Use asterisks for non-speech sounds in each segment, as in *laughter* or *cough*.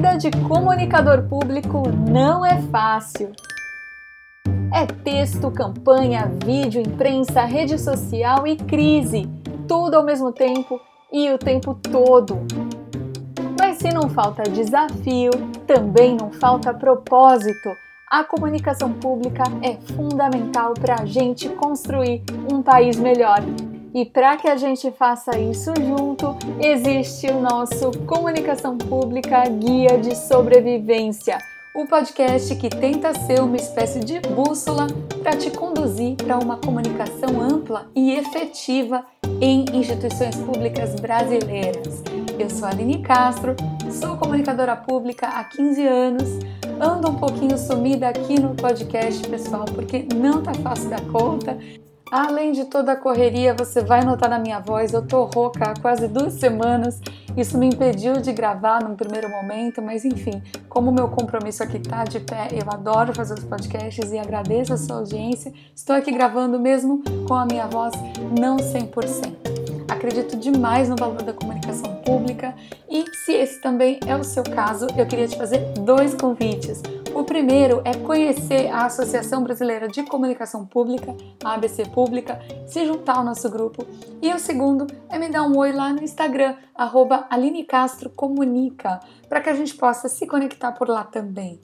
vida de comunicador público não é fácil. É texto, campanha, vídeo, imprensa, rede social e crise, tudo ao mesmo tempo e o tempo todo. Mas se não falta desafio, também não falta propósito. A comunicação pública é fundamental para a gente construir um país melhor. E para que a gente faça isso junto, existe o nosso Comunicação Pública Guia de Sobrevivência, o podcast que tenta ser uma espécie de bússola para te conduzir para uma comunicação ampla e efetiva em instituições públicas brasileiras. Eu sou Aline Castro, sou comunicadora pública há 15 anos, ando um pouquinho sumida aqui no podcast, pessoal, porque não tá fácil da conta. Além de toda a correria, você vai notar na minha voz, eu tô rouca há quase duas semanas. Isso me impediu de gravar num primeiro momento, mas enfim, como o meu compromisso aqui tá de pé, eu adoro fazer os podcasts e agradeço a sua audiência. Estou aqui gravando mesmo com a minha voz não 100%. Acredito demais no valor da comunicação pública e se esse também é o seu caso, eu queria te fazer dois convites. O primeiro é conhecer a Associação Brasileira de Comunicação Pública, a ABC Pública, se juntar ao nosso grupo. E o segundo é me dar um oi lá no Instagram, arroba Aline Castro Comunica, para que a gente possa se conectar por lá também.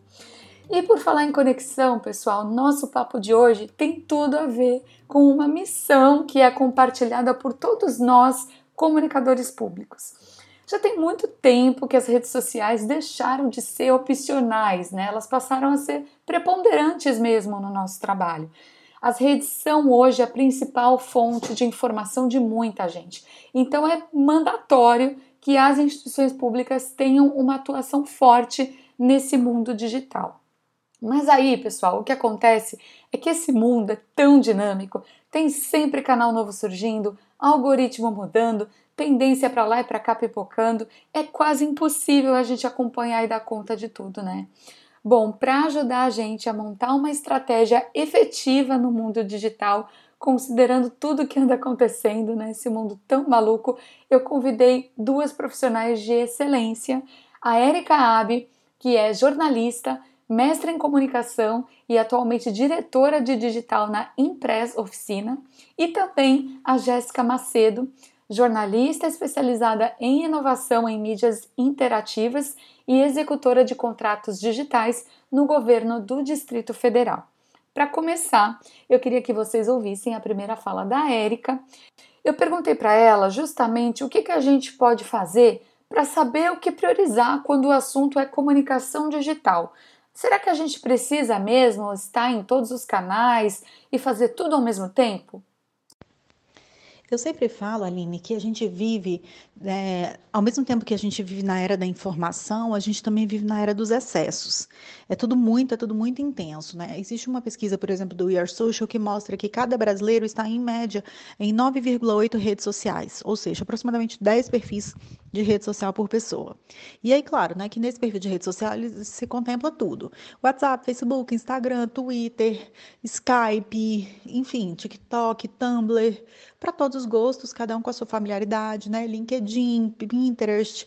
E por falar em conexão, pessoal, nosso papo de hoje tem tudo a ver com uma missão que é compartilhada por todos nós, comunicadores públicos. Já tem muito tempo que as redes sociais deixaram de ser opcionais, né? Elas passaram a ser preponderantes mesmo no nosso trabalho. As redes são hoje a principal fonte de informação de muita gente. Então é mandatório que as instituições públicas tenham uma atuação forte nesse mundo digital. Mas aí, pessoal, o que acontece é que esse mundo é tão dinâmico, tem sempre canal novo surgindo, algoritmo mudando, tendência para lá e para cá pipocando, é quase impossível a gente acompanhar e dar conta de tudo, né? Bom, para ajudar a gente a montar uma estratégia efetiva no mundo digital, considerando tudo que anda acontecendo nesse mundo tão maluco, eu convidei duas profissionais de excelência, a Erika Abe, que é jornalista, mestre em comunicação e atualmente diretora de digital na Impress Oficina, e também a Jéssica Macedo, jornalista especializada em inovação em mídias interativas e executora de contratos digitais no governo do Distrito Federal. Para começar, eu queria que vocês ouvissem a primeira fala da Érica. Eu perguntei para ela justamente o que, que a gente pode fazer para saber o que priorizar quando o assunto é comunicação digital. Será que a gente precisa mesmo estar em todos os canais e fazer tudo ao mesmo tempo? Eu sempre falo, Aline, que a gente vive, é, ao mesmo tempo que a gente vive na era da informação, a gente também vive na era dos excessos. É tudo muito, é tudo muito intenso, né? Existe uma pesquisa, por exemplo, do We Are Social que mostra que cada brasileiro está em média em 9,8 redes sociais, ou seja, aproximadamente 10 perfis de rede social por pessoa. E aí, claro, né, que nesse perfil de rede social se contempla tudo: WhatsApp, Facebook, Instagram, Twitter, Skype, enfim, TikTok, Tumblr, para todos os gostos, cada um com a sua familiaridade, né? LinkedIn, Pinterest.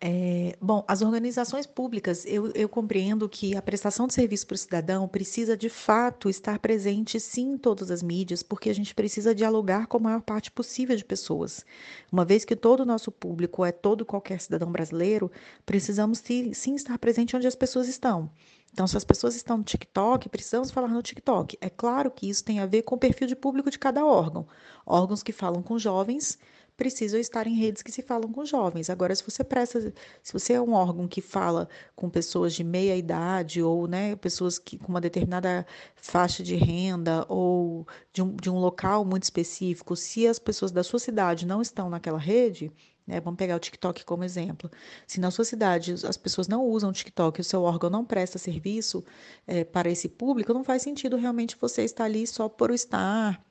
É, bom, as organizações públicas, eu, eu, compreendo que a prestação de serviço para o cidadão precisa de fato estar presente sim em todas as mídias, porque a gente precisa dialogar com a maior parte possível de pessoas. Uma vez que todo o nosso público é todo qualquer cidadão brasileiro, precisamos sim estar presente onde as pessoas estão. Então, se as pessoas estão no TikTok, precisamos falar no TikTok. É claro que isso tem a ver com o perfil de público de cada órgão. Órgãos que falam com jovens precisam estar em redes que se falam com jovens. Agora, se você presta, se você é um órgão que fala com pessoas de meia idade ou né, pessoas que, com uma determinada faixa de renda ou de um, de um local muito específico, se as pessoas da sua cidade não estão naquela rede, né, vamos pegar o TikTok como exemplo. Se na sua cidade as pessoas não usam o TikTok e o seu órgão não presta serviço é, para esse público, não faz sentido realmente você estar ali só por estar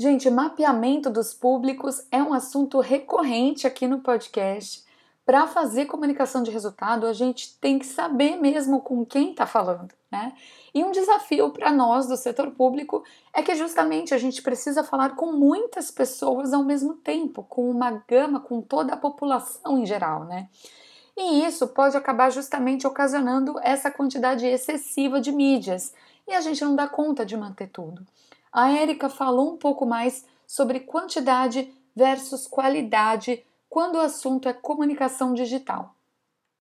Gente, mapeamento dos públicos é um assunto recorrente aqui no podcast. Para fazer comunicação de resultado, a gente tem que saber mesmo com quem está falando, né? E um desafio para nós do setor público é que justamente a gente precisa falar com muitas pessoas ao mesmo tempo, com uma gama, com toda a população em geral, né? E isso pode acabar justamente ocasionando essa quantidade excessiva de mídias e a gente não dá conta de manter tudo. A Érica falou um pouco mais sobre quantidade versus qualidade quando o assunto é comunicação digital.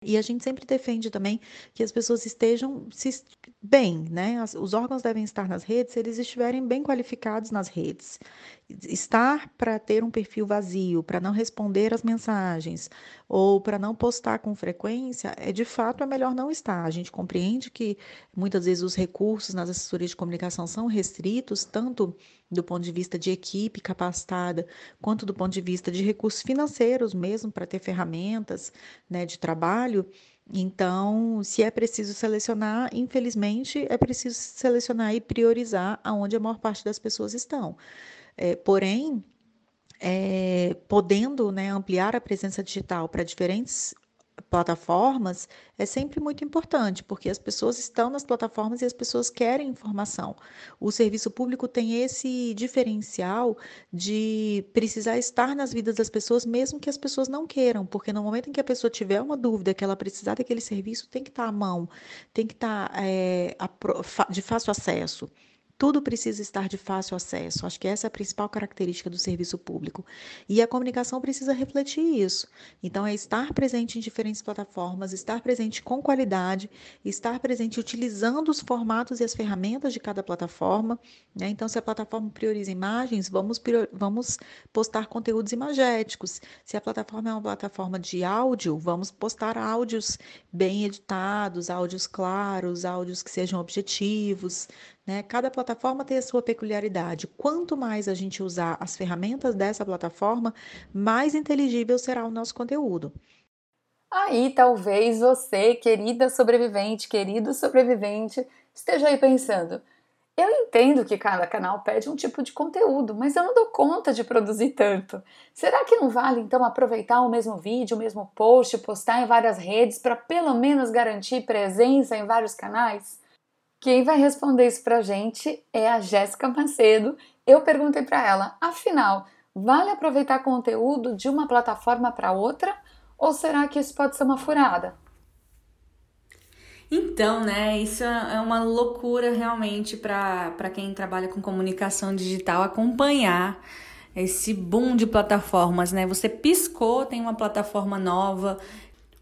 E a gente sempre defende também que as pessoas estejam se, bem, né? os órgãos devem estar nas redes se eles estiverem bem qualificados nas redes. Estar para ter um perfil vazio, para não responder as mensagens ou para não postar com frequência, é de fato é melhor não estar. A gente compreende que muitas vezes os recursos nas assessorias de comunicação são restritos, tanto do ponto de vista de equipe capacitada, quanto do ponto de vista de recursos financeiros mesmo, para ter ferramentas né, de trabalho. Então, se é preciso selecionar, infelizmente, é preciso selecionar e priorizar aonde a maior parte das pessoas estão. É, porém, é, podendo né, ampliar a presença digital para diferentes plataformas é sempre muito importante, porque as pessoas estão nas plataformas e as pessoas querem informação. O serviço público tem esse diferencial de precisar estar nas vidas das pessoas, mesmo que as pessoas não queiram, porque no momento em que a pessoa tiver uma dúvida, que ela precisar daquele serviço, tem que estar à mão, tem que estar é, de fácil acesso. Tudo precisa estar de fácil acesso. Acho que essa é a principal característica do serviço público. E a comunicação precisa refletir isso. Então, é estar presente em diferentes plataformas, estar presente com qualidade, estar presente utilizando os formatos e as ferramentas de cada plataforma. Né? Então, se a plataforma prioriza imagens, vamos, vamos postar conteúdos imagéticos. Se a plataforma é uma plataforma de áudio, vamos postar áudios bem editados, áudios claros, áudios que sejam objetivos. Né? Cada plataforma tem a sua peculiaridade. Quanto mais a gente usar as ferramentas dessa plataforma, mais inteligível será o nosso conteúdo. Aí talvez você, querida sobrevivente, querido sobrevivente, esteja aí pensando: eu entendo que cada canal pede um tipo de conteúdo, mas eu não dou conta de produzir tanto. Será que não vale então aproveitar o mesmo vídeo, o mesmo post, postar em várias redes para pelo menos garantir presença em vários canais? Quem vai responder isso pra gente é a Jéssica Macedo. Eu perguntei para ela, afinal, vale aproveitar conteúdo de uma plataforma para outra ou será que isso pode ser uma furada? Então, né, isso é uma loucura realmente para quem trabalha com comunicação digital acompanhar esse boom de plataformas, né? Você piscou, tem uma plataforma nova,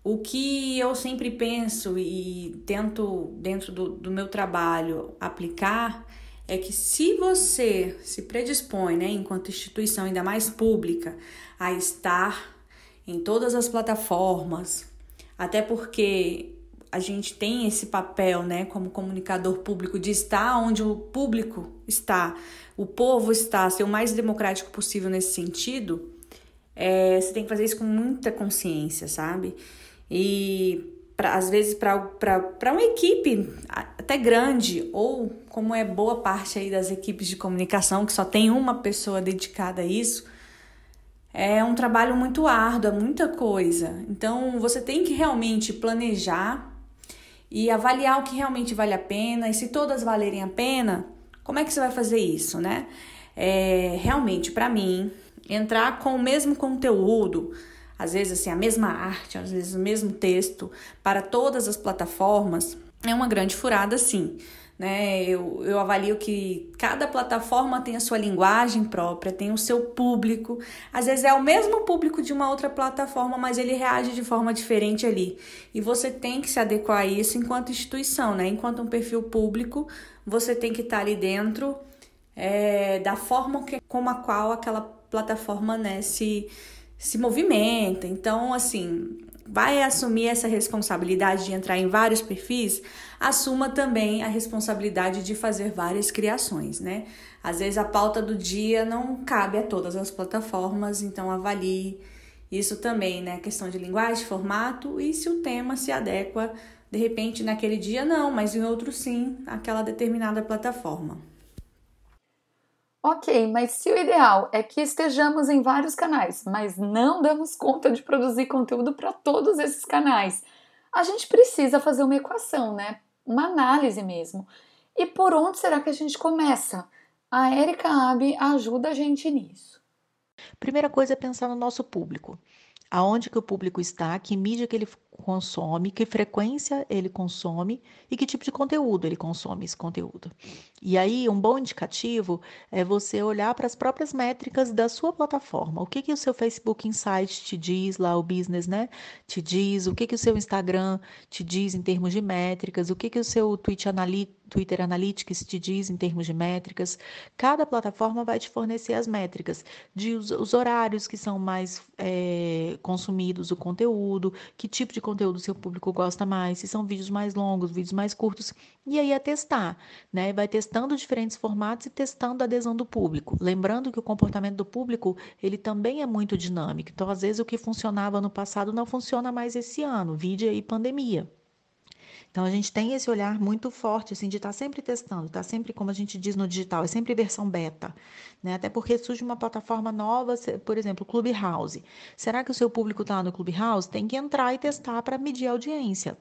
o que eu sempre penso e tento, dentro do, do meu trabalho, aplicar é que se você se predispõe, né, enquanto instituição ainda mais pública, a estar em todas as plataformas, até porque a gente tem esse papel, né, como comunicador público, de estar onde o público está, o povo está, ser o mais democrático possível nesse sentido, é, você tem que fazer isso com muita consciência, sabe? E pra, às vezes para uma equipe até grande, ou como é boa parte aí das equipes de comunicação, que só tem uma pessoa dedicada a isso, é um trabalho muito árduo, é muita coisa. Então você tem que realmente planejar e avaliar o que realmente vale a pena, e se todas valerem a pena, como é que você vai fazer isso, né? É, realmente, para mim, entrar com o mesmo conteúdo, às vezes assim a mesma arte, às vezes o mesmo texto para todas as plataformas, é uma grande furada sim. Né? Eu, eu avalio que cada plataforma tem a sua linguagem própria, tem o seu público. Às vezes é o mesmo público de uma outra plataforma, mas ele reage de forma diferente ali. E você tem que se adequar a isso enquanto instituição, né? Enquanto um perfil público, você tem que estar ali dentro é, da forma que, como a qual aquela plataforma né, se, se movimenta. Então, assim, vai assumir essa responsabilidade de entrar em vários perfis, assuma também a responsabilidade de fazer várias criações, né? Às vezes a pauta do dia não cabe a todas as plataformas, então avalie isso também, né? Questão de linguagem, formato e se o tema se adequa, de repente naquele dia não, mas em outro sim, aquela determinada plataforma. Ok, mas se o ideal é que estejamos em vários canais, mas não damos conta de produzir conteúdo para todos esses canais, a gente precisa fazer uma equação, né? Uma análise mesmo. E por onde será que a gente começa? A Erika Abe ajuda a gente nisso. Primeira coisa é pensar no nosso público. Aonde que o público está, que mídia que ele consome, que frequência ele consome e que tipo de conteúdo ele consome esse conteúdo. E aí, um bom indicativo é você olhar para as próprias métricas da sua plataforma. O que, que o seu Facebook Insights te diz lá, o business, né? Te diz, o que, que o seu Instagram te diz em termos de métricas, o que, que o seu Twitch Analytics Twitter Analytics te diz em termos de métricas. Cada plataforma vai te fornecer as métricas de os, os horários que são mais é, consumidos, o conteúdo, que tipo de conteúdo seu público gosta mais, se são vídeos mais longos, vídeos mais curtos. E aí é testar, né? Vai testando diferentes formatos e testando a adesão do público. Lembrando que o comportamento do público, ele também é muito dinâmico. Então, às vezes, o que funcionava no passado não funciona mais esse ano, vídeo aí pandemia. Então a gente tem esse olhar muito forte, assim, de estar tá sempre testando, tá sempre, como a gente diz no digital, é sempre versão beta, né? Até porque surge uma plataforma nova, por exemplo, Clubhouse. Será que o seu público está no Clubhouse? Tem que entrar e testar para medir a audiência,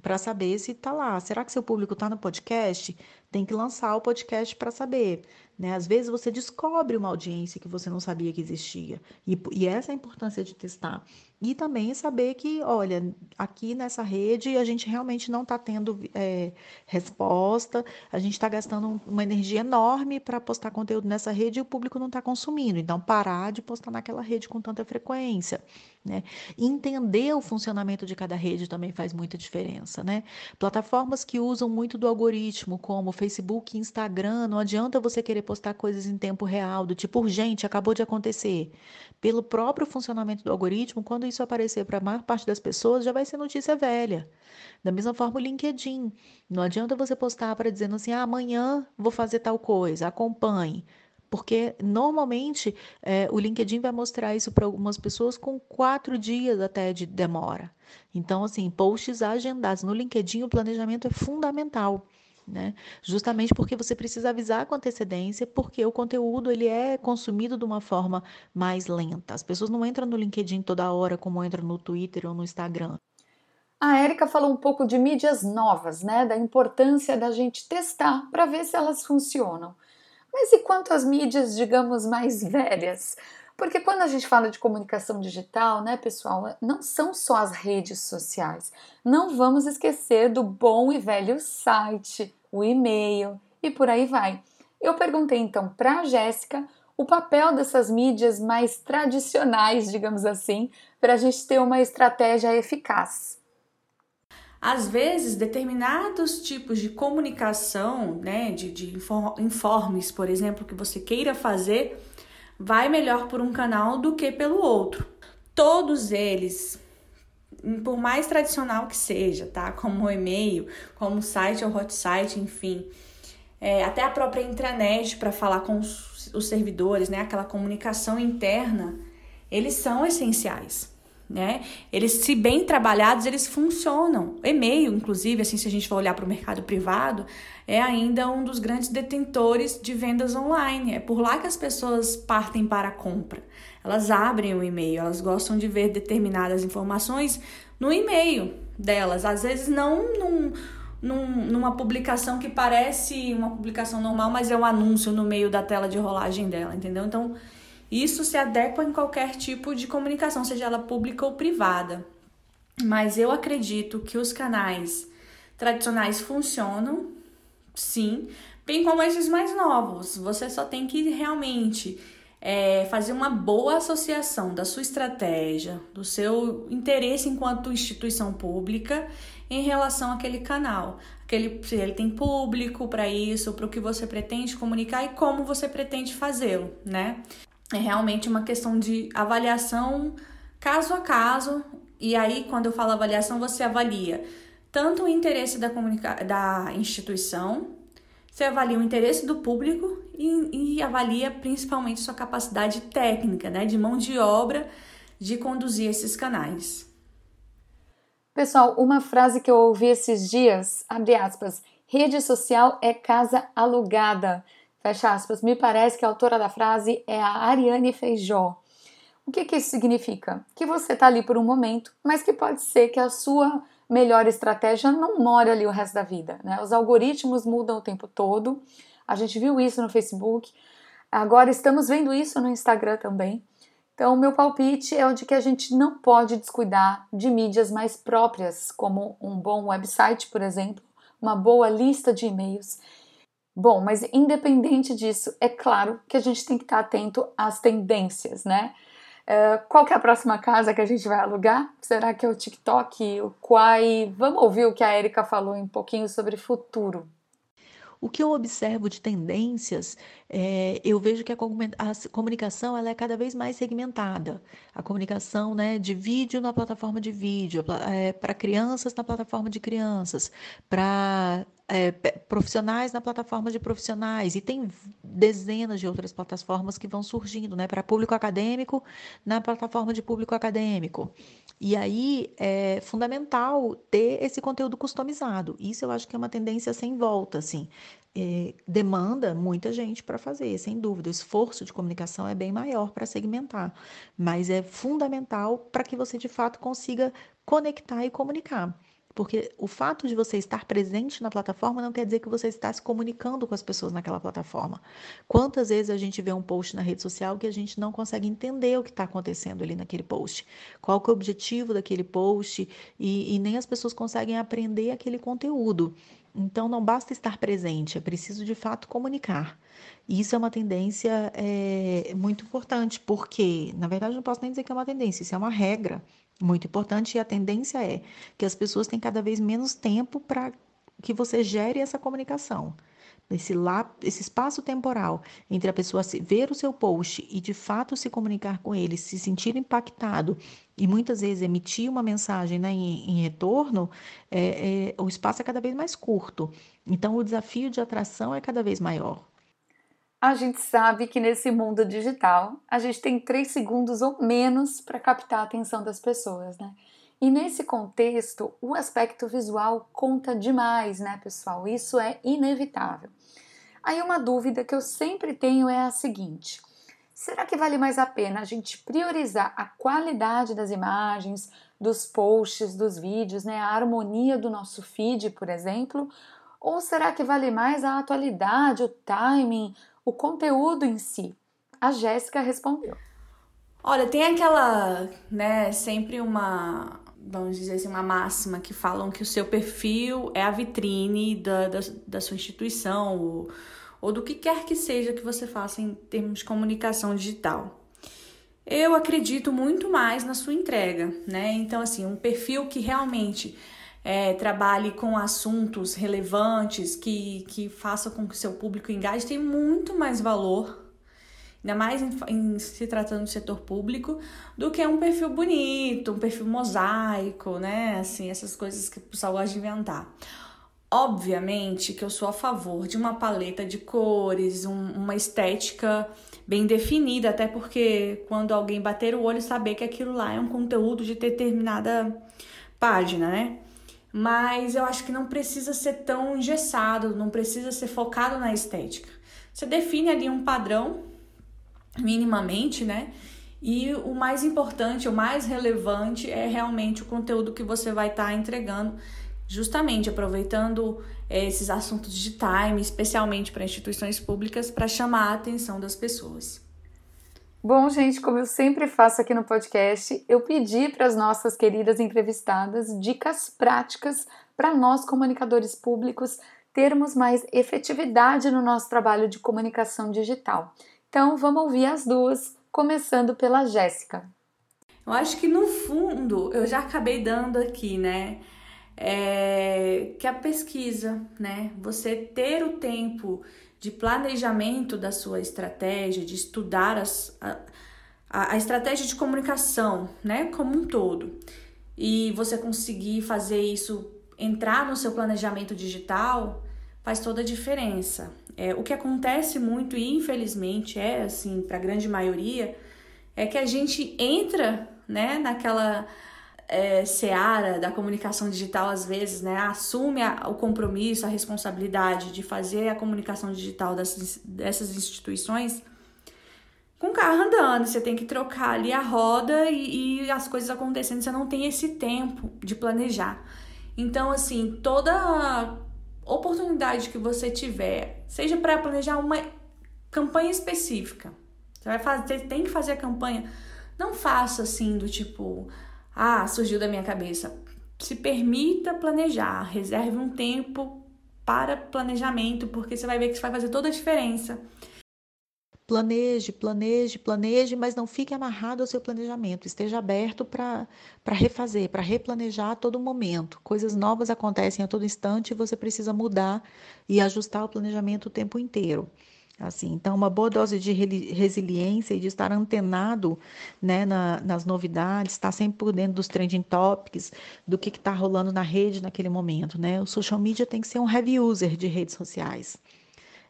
para saber se está lá. Será que seu público está no podcast? Tem que lançar o podcast para saber. Né? Às vezes você descobre uma audiência que você não sabia que existia. E, e essa é a importância de testar. E também saber que, olha, aqui nessa rede a gente realmente não está tendo é, resposta, a gente está gastando uma energia enorme para postar conteúdo nessa rede e o público não está consumindo. Então, parar de postar naquela rede com tanta frequência. Né? Entender o funcionamento de cada rede também faz muita diferença. Né? Plataformas que usam muito do algoritmo, como Facebook e Instagram, não adianta você querer postar coisas em tempo real, do tipo, urgente, acabou de acontecer. Pelo próprio funcionamento do algoritmo, quando isso aparecer para a maior parte das pessoas, já vai ser notícia velha. Da mesma forma, o LinkedIn. Não adianta você postar para dizendo assim, ah, amanhã vou fazer tal coisa, acompanhe. Porque normalmente é, o LinkedIn vai mostrar isso para algumas pessoas com quatro dias até de demora. Então, assim, posts agendados. No LinkedIn, o planejamento é fundamental. Né? Justamente porque você precisa avisar com antecedência, porque o conteúdo ele é consumido de uma forma mais lenta. As pessoas não entram no LinkedIn toda hora como entram no Twitter ou no Instagram. A Érica falou um pouco de mídias novas, né? Da importância da gente testar para ver se elas funcionam. Mas e quanto às mídias, digamos, mais *laughs* velhas? Porque quando a gente fala de comunicação digital, né, pessoal, não são só as redes sociais. Não vamos esquecer do bom e velho site, o e-mail e por aí vai. Eu perguntei então para a Jéssica o papel dessas mídias mais tradicionais, digamos assim, para a gente ter uma estratégia eficaz. Às vezes, determinados tipos de comunicação, né, de, de informes, por exemplo, que você queira fazer, vai melhor por um canal do que pelo outro. Todos eles por mais tradicional que seja, tá? Como e-mail, como site ou hot site, enfim. É, até a própria intranet para falar com os, os servidores, né? Aquela comunicação interna, eles são essenciais. Né? Eles, se bem trabalhados, eles funcionam. E-mail, inclusive, assim, se a gente for olhar para o mercado privado, é ainda um dos grandes detentores de vendas online. É por lá que as pessoas partem para a compra. Elas abrem o e-mail, elas gostam de ver determinadas informações no e-mail delas. Às vezes não num, num, numa publicação que parece uma publicação normal, mas é um anúncio no meio da tela de rolagem dela, entendeu? Então, isso se adequa em qualquer tipo de comunicação, seja ela pública ou privada. Mas eu acredito que os canais tradicionais funcionam sim, bem como esses mais novos. Você só tem que realmente é, fazer uma boa associação da sua estratégia, do seu interesse enquanto instituição pública em relação àquele canal. Aquele, se ele tem público para isso, para o que você pretende comunicar e como você pretende fazê-lo, né? É realmente uma questão de avaliação caso a caso. E aí, quando eu falo avaliação, você avalia tanto o interesse da, da instituição, você avalia o interesse do público e, e, avalia principalmente sua capacidade técnica, né, de mão de obra de conduzir esses canais. Pessoal, uma frase que eu ouvi esses dias, abre aspas, rede social é casa alugada, fecha aspas. Me parece que a autora da frase é a Ariane Feijó. O que, que isso significa? Que você está ali por um momento, mas que pode ser que a sua melhor estratégia não mora ali o resto da vida. Né? Os algoritmos mudam o tempo todo. A gente viu isso no Facebook. Agora estamos vendo isso no Instagram também. Então, meu palpite é o de que a gente não pode descuidar de mídias mais próprias, como um bom website, por exemplo, uma boa lista de e-mails. Bom, mas independente disso, é claro que a gente tem que estar atento às tendências, né? Uh, qual que é a próxima casa que a gente vai alugar? Será que é o TikTok, o Quai? Vamos ouvir o que a Erika falou um pouquinho sobre futuro. O que eu observo de tendências, é, eu vejo que a, comunicação ela é cada vez mais segmentada. A comunicação né, de vídeo na plataforma de vídeo, é, para crianças na plataforma de crianças, para é, profissionais na plataforma de profissionais, e tem dezenas de outras plataformas que vão surgindo, né, para público acadêmico, na plataforma de público acadêmico. E aí é fundamental ter esse conteúdo customizado. Isso eu acho que é uma tendência sem volta, assim. É, demanda muita gente para fazer, sem dúvida. O esforço de comunicação é bem maior para segmentar, mas é fundamental para que você de fato consiga conectar e comunicar. Porque o fato de você estar presente na plataforma não quer dizer que você está se comunicando com as pessoas naquela plataforma. Quantas vezes a gente vê um post na rede social que a gente não consegue entender o que está acontecendo ali naquele post? Qual que é o objetivo daquele post? E, e nem as pessoas conseguem aprender aquele conteúdo. Então, não basta estar presente, é preciso de fato comunicar. E isso é uma tendência é, muito importante, porque, na verdade, não posso nem dizer que é uma tendência, isso é uma regra muito importante e a tendência é que as pessoas têm cada vez menos tempo para que você gere essa comunicação. Esse, lá, esse espaço temporal entre a pessoa ver o seu post e de fato se comunicar com ele, se sentir impactado e muitas vezes emitir uma mensagem né, em, em retorno, é, é, o espaço é cada vez mais curto. Então, o desafio de atração é cada vez maior. A gente sabe que nesse mundo digital a gente tem três segundos ou menos para captar a atenção das pessoas, né? E nesse contexto, o aspecto visual conta demais, né, pessoal? Isso é inevitável. Aí uma dúvida que eu sempre tenho é a seguinte: será que vale mais a pena a gente priorizar a qualidade das imagens, dos posts, dos vídeos, né, a harmonia do nosso feed, por exemplo? Ou será que vale mais a atualidade, o timing, o conteúdo em si? A Jéssica respondeu. Olha, tem aquela, né, sempre uma, vamos dizer assim, uma máxima que falam que o seu perfil é a vitrine da, da, da sua instituição ou, ou do que quer que seja que você faça em termos de comunicação digital. Eu acredito muito mais na sua entrega, né? Então, assim, um perfil que realmente é, trabalhe com assuntos relevantes, que, que faça com que seu público engaje, tem muito mais valor, ainda mais em, em, se tratando do setor público, do que um perfil bonito, um perfil mosaico, né? Assim, essas coisas que o pessoal gosta de inventar. Obviamente que eu sou a favor de uma paleta de cores, um, uma estética bem definida, até porque quando alguém bater o olho, saber que aquilo lá é um conteúdo de determinada página, né? Mas eu acho que não precisa ser tão engessado, não precisa ser focado na estética. Você define ali um padrão, minimamente, né? E o mais importante, o mais relevante é realmente o conteúdo que você vai estar tá entregando, justamente aproveitando é, esses assuntos de time, especialmente para instituições públicas, para chamar a atenção das pessoas. Bom, gente, como eu sempre faço aqui no podcast, eu pedi para as nossas queridas entrevistadas dicas práticas para nós, comunicadores públicos, termos mais efetividade no nosso trabalho de comunicação digital. Então, vamos ouvir as duas, começando pela Jéssica. Eu acho que no fundo eu já acabei dando aqui, né? É, que a pesquisa, né? Você ter o tempo de planejamento da sua estratégia, de estudar as, a, a, estratégia de comunicação, né, como um todo, e você conseguir fazer isso entrar no seu planejamento digital, faz toda a diferença. É, o que acontece muito, e infelizmente é assim, para a grande maioria, é que a gente entra né, naquela é, seara da comunicação digital, às vezes, né, assume a, o compromisso, a responsabilidade de fazer a comunicação digital dessas, dessas instituições com o carro andando, você tem que trocar ali a roda e, e, as coisas acontecendo, você não tem esse tempo de planejar. Então, assim, toda oportunidade que você tiver, seja para planejar uma campanha específica, você vai fazer, tem que fazer a campanha Não faça assim do tipo, ah, surgiu da minha cabeça. Se permita planejar, reserve um tempo para planejamento, porque você vai ver que isso vai fazer toda a diferença. Planeje, planeje, planeje, mas não fique amarrado ao seu planejamento. Esteja aberto para refazer, para replanejar a todo momento. Coisas novas acontecem a todo instante e você precisa mudar e ajustar o planejamento o tempo inteiro. Assim, então, uma boa dose de resiliência e de estar antenado né, na, nas novidades, estar sempre por dentro dos trending topics, do que está rolando na rede naquele momento. Né? O social media tem que ser um heavy user de redes sociais.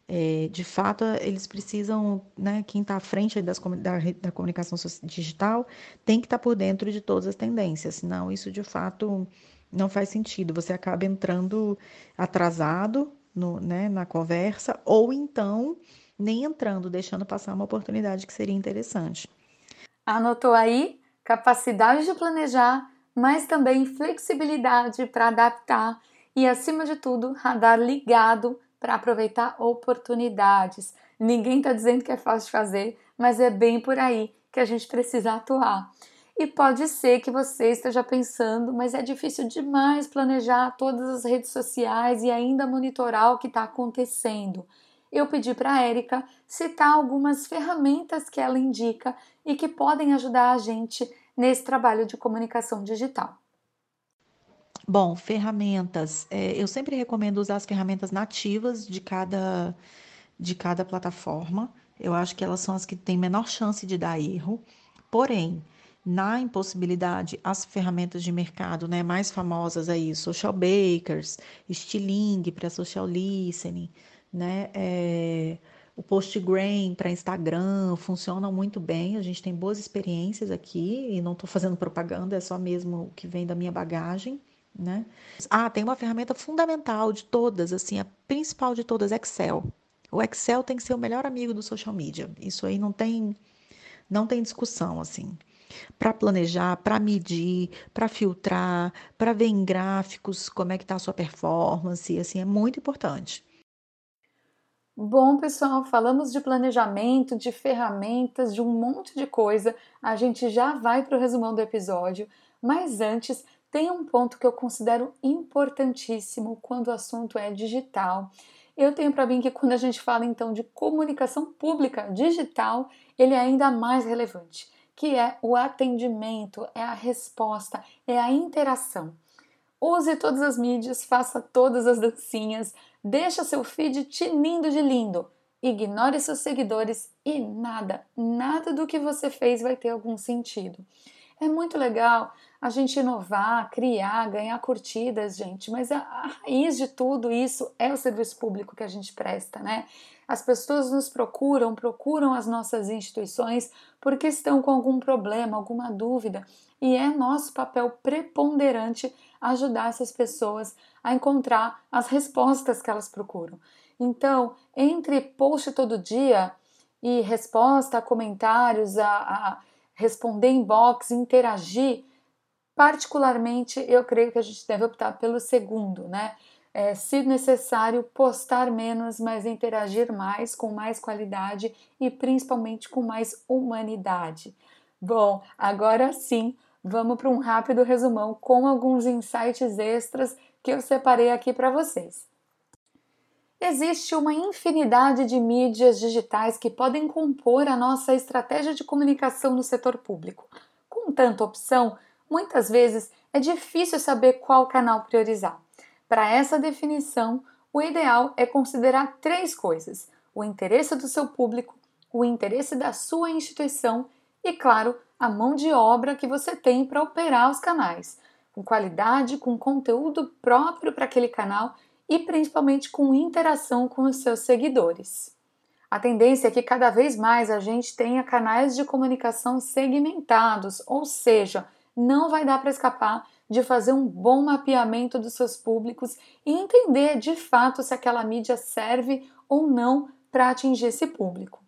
É, de fato, eles precisam, né, quem está à frente das, da, da, comunicação digital tem que estar tá por dentro de todas as tendências, senão isso de fato não faz sentido. Você acaba entrando atrasado no, né, na conversa, ou então nem entrando, deixando passar uma oportunidade que seria interessante. Anotou aí? Capacidade de planejar, mas também flexibilidade para adaptar e, acima de tudo, radar ligado para aproveitar oportunidades. Ninguém está dizendo que é fácil de fazer, mas é bem por aí que a gente precisa atuar. E pode ser que você esteja pensando, mas é difícil demais planejar todas as redes sociais e ainda monitorar o que está acontecendo. Eu pedi para a Érica citar algumas ferramentas que ela indica e que podem ajudar a gente nesse trabalho de comunicação digital. Bom, ferramentas. É, eu sempre recomendo usar as ferramentas nativas de cada, de cada plataforma. Eu acho que elas são as que têm menor chance de dar erro. Porém, na impossibilidade, as ferramentas de mercado né, mais famosas aí, Social Bakers, Stiling para Social Listening, né, é, o Postgram para Instagram funcionam muito bem. A gente tem boas experiências aqui e não estou fazendo propaganda, é só mesmo o que vem da minha bagagem né? Ah, tem uma ferramenta fundamental de todas, assim, a principal de todas, Excel. O Excel tem que ser o melhor amigo do social media. Isso aí não tem não tem discussão, assim. Para planejar, para medir, para filtrar, para ver em gráficos como é que está a sua performance, assim, é muito importante. Bom, pessoal, falamos de planejamento, de ferramentas, de um monte de coisa. A gente já vai para o resumão do episódio, mas antes tem um ponto que eu considero importantíssimo quando o assunto é digital. Eu tenho para mim que quando a gente fala então de comunicação pública digital, ele é ainda mais relevante, que é o atendimento, é a resposta, é a interação. Use todas as mídias, faça todas as dancinhas, deixa seu feed tinindo de lindo. Ignore seus seguidores e nada, nada do que você fez vai ter algum sentido. É muito legal a gente inovar, criar, ganhar curtidas, gente, mas a, a raiz de tudo isso é o serviço público que a gente presta, né? As pessoas nos procuram, procuram as nossas instituições porque estão com algum problema, alguma dúvida, e é nosso papel preponderante ajudar essas pessoas a encontrar as respostas que elas procuram. Então, entre post todo dia e resposta a comentários, a, a responder inbox, interagir, particularmente eu creio que a gente deve optar pelo segundo, né? É, se necessário, postar menos, mas interagir mais, com mais qualidade e principalmente com mais humanidade. Bom, agora sim, vamos para um rápido resumão com alguns insights extras que eu separei aqui para vocês. Existe uma infinidade de mídias digitais que podem compor a nossa estratégia de comunicação no setor público. Com tanta opção, muitas vezes é difícil saber qual canal priorizar. Para essa definição, o ideal é considerar três coisas: o interesse do seu público, o interesse da sua instituição e, claro, a mão de obra que você tem para operar os canais, com qualidade, com conteúdo próprio para aquele canal e principalmente com interação com os seus seguidores. A tendência é que cada vez mais a gente tenha canais de comunicação segmentados, ou seja, não vai dar para escapar de fazer um bom mapeamento dos seus públicos e entender de fato se aquela mídia serve ou não para atingir esse público.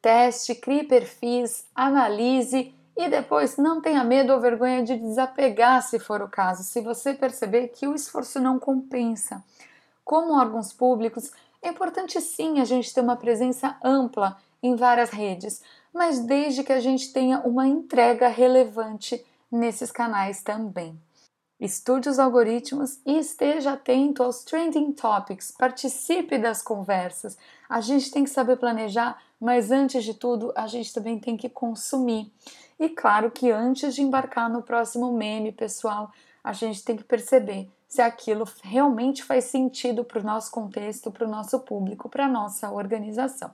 Teste, crie perfis, analise e depois não tenha medo ou vergonha de desapegar se for o caso, se você perceber que o esforço não compensa. Como órgãos públicos, é importante sim a gente ter uma presença ampla em várias redes, mas desde que a gente tenha uma entrega relevante nesses canais também. Estude os algoritmos e esteja atento aos trending topics, participe das conversas. A gente tem que saber planejar, mas antes de tudo, a gente também tem que consumir. E claro que antes de embarcar no próximo meme, pessoal, a gente tem que perceber se aquilo realmente faz sentido para o nosso contexto, para o nosso público, para a nossa organização.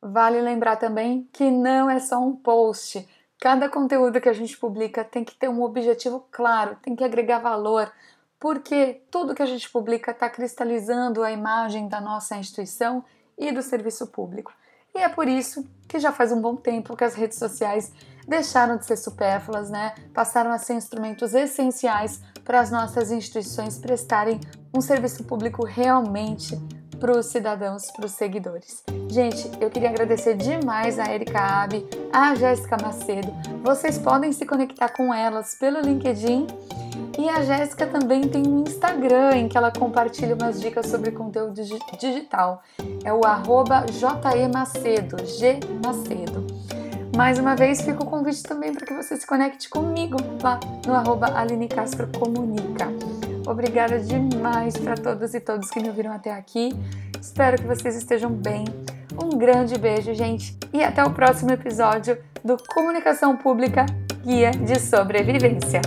Vale lembrar também que não é só um post. Cada conteúdo que a gente publica tem que ter um objetivo claro, tem que agregar valor, porque tudo que a gente publica está cristalizando a imagem da nossa instituição e do serviço público. E é por isso que já faz um bom tempo que as redes sociais deixaram de ser supérfluas, né? Passaram a ser instrumentos essenciais para as nossas instituições prestarem um serviço público realmente para os cidadãos, para os seguidores. Gente, eu queria agradecer demais a Erika Abe, a Jéssica Macedo. Vocês podem se conectar com elas pelo LinkedIn e a Jéssica também tem um Instagram em que ela compartilha umas dicas sobre conteúdo digital. É o arroba JEMacedo, G Macedo. Mais uma vez, fica o convite também para que você se conecte comigo lá no arroba Aline Castro Comunica. Obrigada demais para todas e todos que me ouviram até aqui. Espero que vocês estejam bem. Um grande beijo, gente, e até o próximo episódio do Comunicação Pública Guia de Sobrevivência.